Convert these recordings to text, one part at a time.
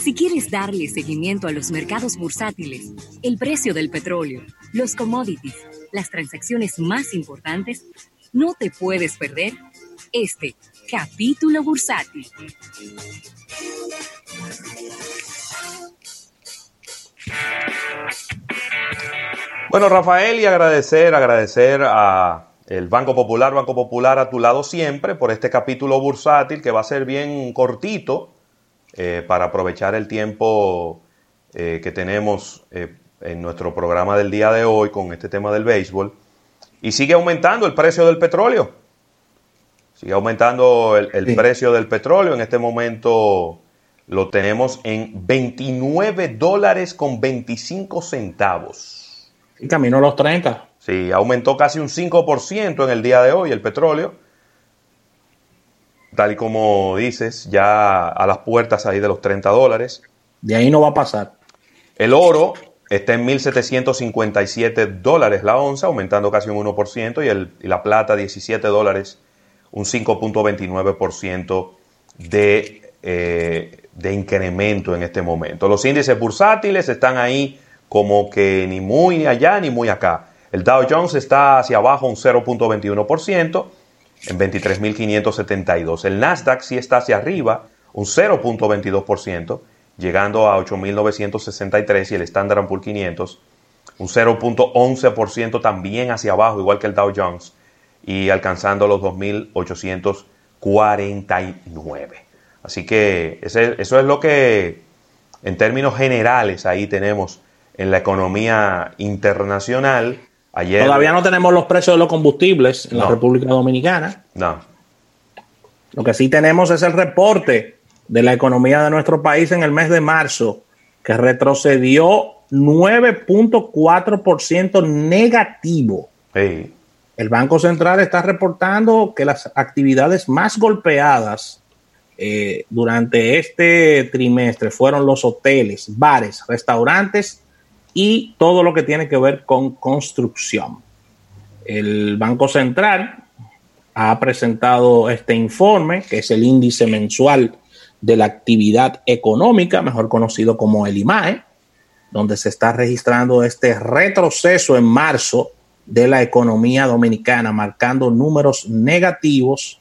Si quieres darle seguimiento a los mercados bursátiles, el precio del petróleo, los commodities, las transacciones más importantes, no te puedes perder este capítulo bursátil. Bueno, Rafael, y agradecer, agradecer a el Banco Popular, Banco Popular a tu lado siempre por este capítulo bursátil que va a ser bien cortito eh, para aprovechar el tiempo eh, que tenemos eh, en nuestro programa del día de hoy con este tema del béisbol. Y sigue aumentando el precio del petróleo. Sigue aumentando el, precio del petróleo. En este momento lo tenemos en 29 dólares con 25 centavos. Y camino a los 30. Sí, aumentó casi un 5% en el día de hoy el petróleo. Tal y como dices, ya a las puertas ahí de los 30 dólares. De ahí no va a pasar. El oro está en 1.757 dólares la onza, aumentando casi un 1%, y, el, y la plata 17 dólares, un 5.29% de, eh, de incremento en este momento. Los índices bursátiles están ahí como que ni muy allá ni muy acá. El Dow Jones está hacia abajo un 0.21% en 23.572. El Nasdaq sí está hacia arriba un 0.22%, llegando a 8.963 y el Standard Poor's 500 un 0.11% también hacia abajo, igual que el Dow Jones, y alcanzando los 2.849. Así que eso es lo que en términos generales ahí tenemos en la economía internacional. Todavía no tenemos los precios de los combustibles en la República Dominicana. No. Lo que sí tenemos es el reporte de la economía de nuestro país en el mes de marzo, que retrocedió 9.4% negativo. El Banco Central está reportando que las actividades más golpeadas eh, durante este trimestre fueron los hoteles, bares, restaurantes y todo lo que tiene que ver con construcción. El Banco Central ha presentado este informe, que es el índice mensual de la actividad económica, mejor conocido como el IMAE, donde se está registrando este retroceso en marzo de la economía dominicana, marcando números negativos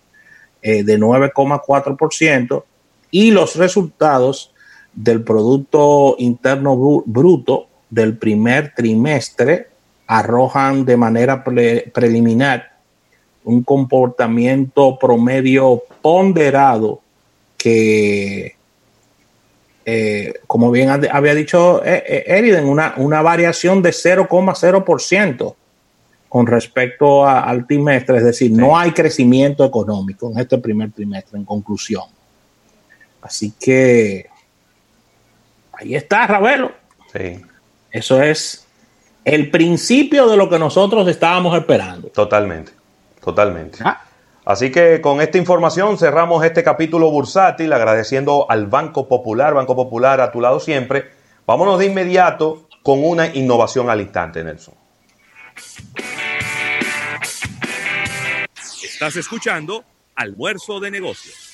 eh, de 9,4% y los resultados del Producto Interno Bruto del primer trimestre arrojan de manera preliminar un comportamiento promedio ponderado que, eh, como bien había dicho eh, eh, Eriden, una, una variación de 0,0% con respecto al trimestre, es decir, no hay crecimiento económico en este primer trimestre, en conclusión. Así que ahí está, Ravelo. Sí. Eso es el principio de lo que nosotros estábamos esperando. Totalmente, totalmente. Ah. Así que con esta información cerramos este capítulo bursátil agradeciendo al Banco Popular, Banco Popular a tu lado siempre. Vámonos de inmediato con una innovación al instante, Nelson. Estás escuchando Almuerzo de Negocios.